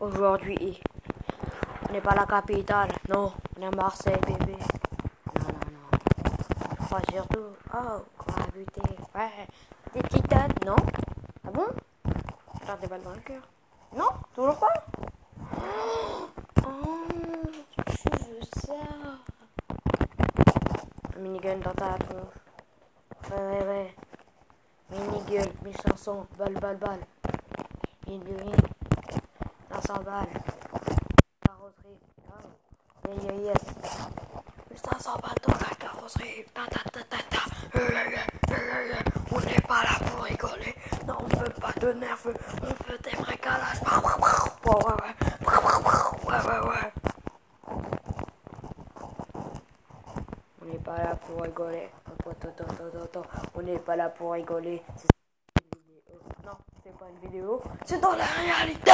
Aujourd'hui, on n'est pas la capitale. Non, on est à Marseille, bébé. Non, non, non. Je crois surtout. Oh, gravité. Ouais. Des titanes, non Ah bon? Faire des balles dans le cœur. Non Toujours pas Oh, tu veux ça? Un minigun dans ta tronche. Ouais, ouais, ouais. Minigun, 1500, balle, balle, balle. Minigun, 500 balles. Carrosserie. Oh. Yeah, yeah, yes. 1500 balles dans la carrosserie. Ta, ta, ta. Euh, euh, euh. On n'est pas là pour rigoler. Non, on veut pas de nerveux. On veut des vrais calages. Ouais, ouais, ouais. Ouais. On n'est pas là pour rigoler. On n'est pas là pour rigoler. Non, c'est pas une vidéo. C'est dans la réalité.